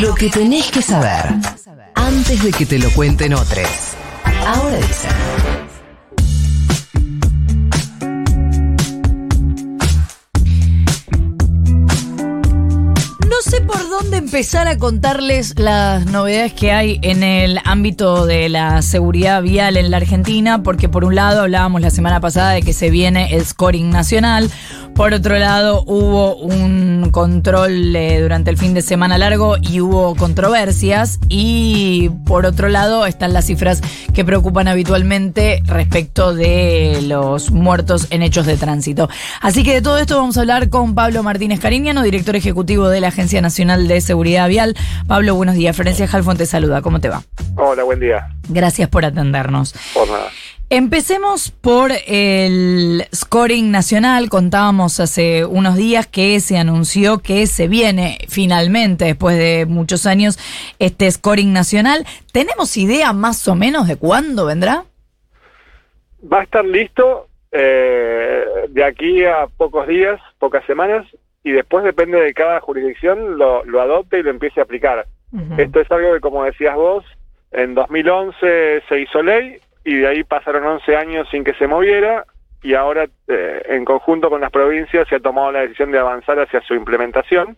Lo que tenés que saber antes de que te lo cuenten otros. Ahora dicen. No sé por dónde empezar a contarles las novedades que hay en el ámbito de la seguridad vial en la Argentina, porque por un lado hablábamos la semana pasada de que se viene el scoring nacional, por otro lado hubo un control eh, durante el fin de semana largo y hubo controversias, y por otro lado están las cifras que preocupan habitualmente respecto de los muertos en hechos de tránsito. Así que de todo esto vamos a hablar con Pablo Martínez Cariñano, director ejecutivo de la Agencia Nacional de Seguridad Vial. Pablo, buenos días. Florencia Halfon te saluda. ¿Cómo te va? Hola, buen día. Gracias por atendernos. Por nada. Empecemos por el scoring nacional. Contábamos hace unos días que se anunció que se viene finalmente, después de muchos años, este scoring nacional. ¿Tenemos idea más o menos de cuándo vendrá? Va a estar listo eh, de aquí a pocos días, pocas semanas, y después depende de cada jurisdicción lo, lo adopte y lo empiece a aplicar. Esto es algo que, como decías vos, en 2011 se hizo ley y de ahí pasaron 11 años sin que se moviera y ahora eh, en conjunto con las provincias se ha tomado la decisión de avanzar hacia su implementación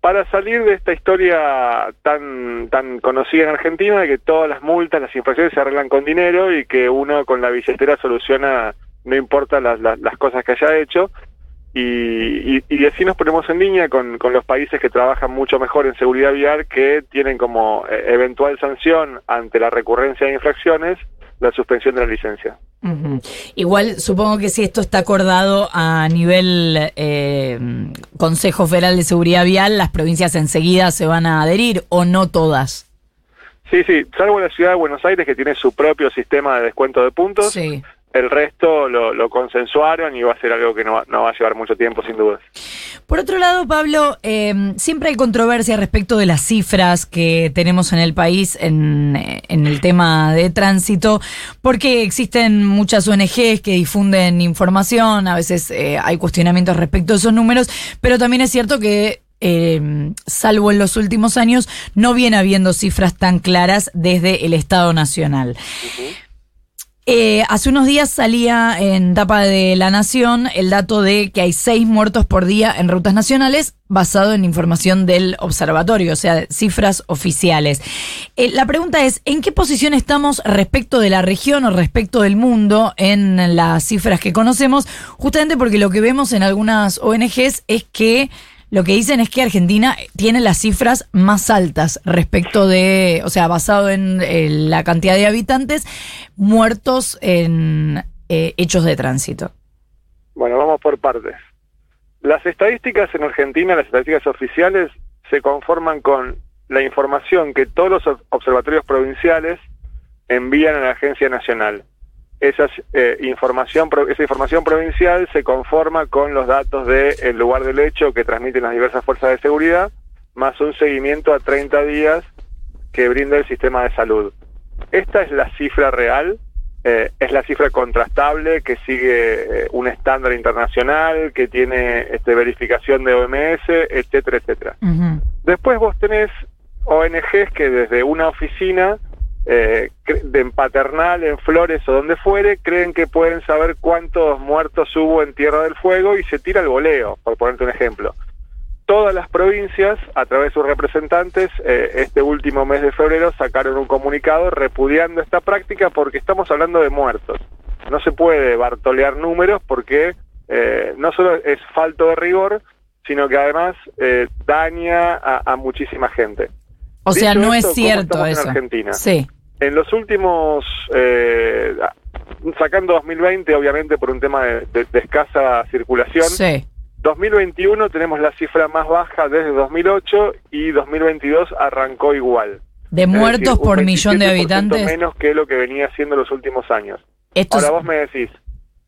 para salir de esta historia tan tan conocida en Argentina de que todas las multas, las infracciones se arreglan con dinero y que uno con la billetera soluciona no importa las, las, cosas que haya hecho. Y, y, y, así nos ponemos en línea con, con, los países que trabajan mucho mejor en seguridad vial, que tienen como eh, eventual sanción ante la recurrencia de infracciones la suspensión de la licencia. Uh -huh. Igual supongo que si esto está acordado a nivel eh, Consejo Federal de Seguridad Vial, las provincias enseguida se van a adherir o no todas. Sí, sí, salvo la ciudad de Buenos Aires que tiene su propio sistema de descuento de puntos. Sí. El resto lo, lo, consensuaron y va a ser algo que no, no, va a llevar mucho tiempo, sin dudas. Por otro lado, Pablo, eh, siempre hay controversia respecto de las cifras que tenemos en el país en, en, el tema de tránsito, porque existen muchas ONGs que difunden información, a veces eh, hay cuestionamientos respecto a esos números, pero también es cierto que eh, salvo en los últimos años, no viene habiendo cifras tan claras desde el Estado Nacional. Uh -huh. Eh, hace unos días salía en tapa de La Nación el dato de que hay seis muertos por día en rutas nacionales basado en información del observatorio, o sea, cifras oficiales. Eh, la pregunta es, ¿en qué posición estamos respecto de la región o respecto del mundo en las cifras que conocemos? Justamente porque lo que vemos en algunas ONGs es que lo que dicen es que Argentina tiene las cifras más altas respecto de, o sea, basado en, en la cantidad de habitantes muertos en eh, hechos de tránsito. Bueno, vamos por partes. Las estadísticas en Argentina, las estadísticas oficiales, se conforman con la información que todos los observatorios provinciales envían a la Agencia Nacional esa eh, información esa información provincial se conforma con los datos del de lugar del hecho que transmiten las diversas fuerzas de seguridad más un seguimiento a 30 días que brinda el sistema de salud. Esta es la cifra real, eh, es la cifra contrastable que sigue eh, un estándar internacional, que tiene este, verificación de OMS, etcétera, etcétera. Uh -huh. Después vos tenés ONGs que desde una oficina eh, en Paternal, en Flores o donde fuere, creen que pueden saber cuántos muertos hubo en Tierra del Fuego y se tira el voleo, por ponerte un ejemplo. Todas las provincias, a través de sus representantes, eh, este último mes de febrero sacaron un comunicado repudiando esta práctica porque estamos hablando de muertos. No se puede bartolear números porque eh, no solo es falto de rigor, sino que además eh, daña a, a muchísima gente. O sea, Dicho no esto, es cierto eso. En Argentina. Sí. En los últimos, eh, sacando 2020, obviamente por un tema de, de, de, escasa circulación, sí. 2021 tenemos la cifra más baja desde 2008 y 2022 arrancó igual. ¿De muertos decir, por millón de habitantes? menos que lo que venía siendo los últimos años. Esto Ahora vos me decís,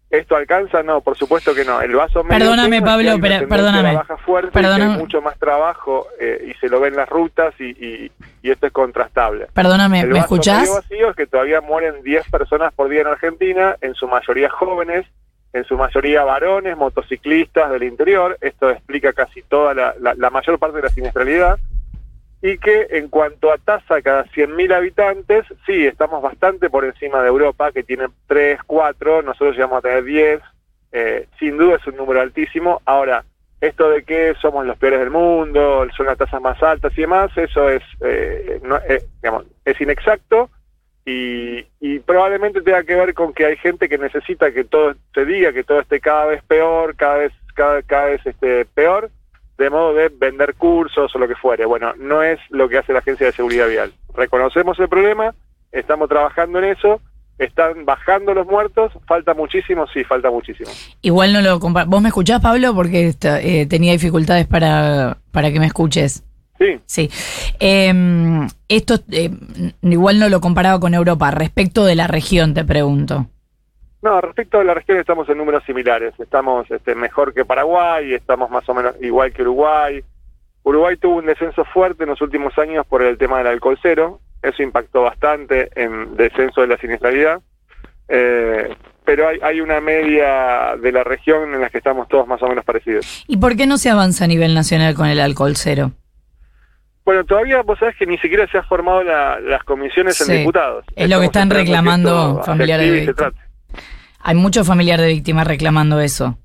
¿Esto alcanza? No, por supuesto que no. El vaso medio Perdóname, Pablo, pero, perdóname. baja fuerte perdóname. hay mucho más trabajo eh, y se lo ven las rutas y, y, y, esto es contrastable. Perdóname, el ¿me vaso escuchás? Medio vacío es que todavía mueren 10 personas por día en Argentina, en su mayoría jóvenes, en su mayoría varones, motociclistas del interior. Esto explica casi toda la, la, la mayor parte de la siniestralidad. Y que en cuanto a tasa cada 100.000 habitantes, sí, estamos bastante por encima de Europa, que tiene 3, 4, nosotros llegamos a tener 10, eh, sin duda es un número altísimo. Ahora, esto de que somos los peores del mundo, son las tasas más altas y demás, eso es, eh, no, eh, digamos, es inexacto y, y, probablemente tenga que ver con que hay gente que necesita que todo se diga, que todo esté cada vez peor, cada vez, cada, cada vez este, peor, de modo de vender cursos o lo que fuere. Bueno, no es lo que hace la Agencia de Seguridad Vial. Reconocemos el problema, estamos trabajando en eso, están bajando los muertos, falta muchísimo, sí, falta muchísimo. Igual no lo ¿Vos me escuchás, Pablo? Porque eh, tenía dificultades para, para que me escuches. Sí. Sí. Eh, esto eh, igual no lo comparaba con Europa. Respecto de la región, te pregunto. No, respecto a la región estamos en números similares. Estamos este, mejor que Paraguay, estamos más o menos igual que Uruguay. Uruguay tuvo un descenso fuerte en los últimos años por el tema del alcohol cero. Eso impactó bastante en descenso de la siniestralidad. Eh, pero hay, hay una media de la región en la que estamos todos más o menos parecidos. ¿Y por qué no se avanza a nivel nacional con el alcohol cero? Bueno, todavía vos sabés que ni siquiera se han formado la, las comisiones Sí. en diputados. Es lo que están reclamando familiares de y se víctimas. trate. Hay muchos familiares de víctimas reclamando eso.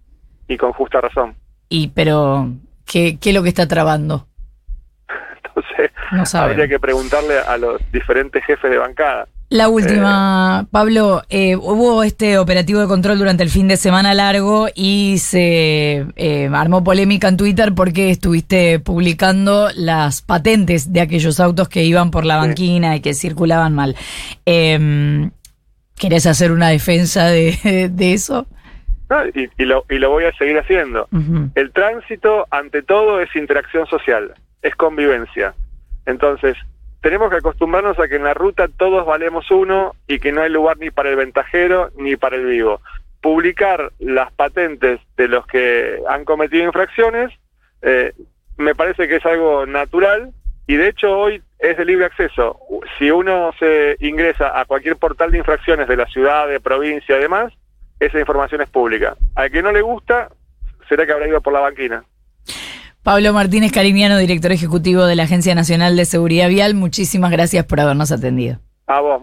Y con justa razón. Y pero ¿qué, qué es lo que está trabando? Entonces, No saben. habría que preguntarle a los diferentes jefes de bancada. La última, Pablo, eh, hubo este operativo de control durante el fin de semana largo y se eh, armó polémica en Twitter porque estuviste publicando las patentes de aquellos autos que iban por la Sí. banquina y que circulaban mal. ¿Querés hacer una defensa de, de eso? ¿no? Y, y lo, y lo voy a seguir haciendo. El tránsito, ante todo, es interacción social, es convivencia. Entonces, tenemos que acostumbrarnos a que en la ruta todos valemos uno y que no hay lugar ni para el ventajero ni para el vivo. Publicar las patentes de los que han cometido infracciones eh, me parece que es algo natural y de hecho hoy es de libre acceso. Si uno se ingresa a cualquier portal de infracciones de la ciudad, de provincia y demás, esa información es pública. Al que no le gusta, será que habrá ido por la banquina. Pablo Martínez Cariñano, director ejecutivo de la Agencia Nacional de Seguridad Vial, muchísimas gracias por habernos atendido. A vos.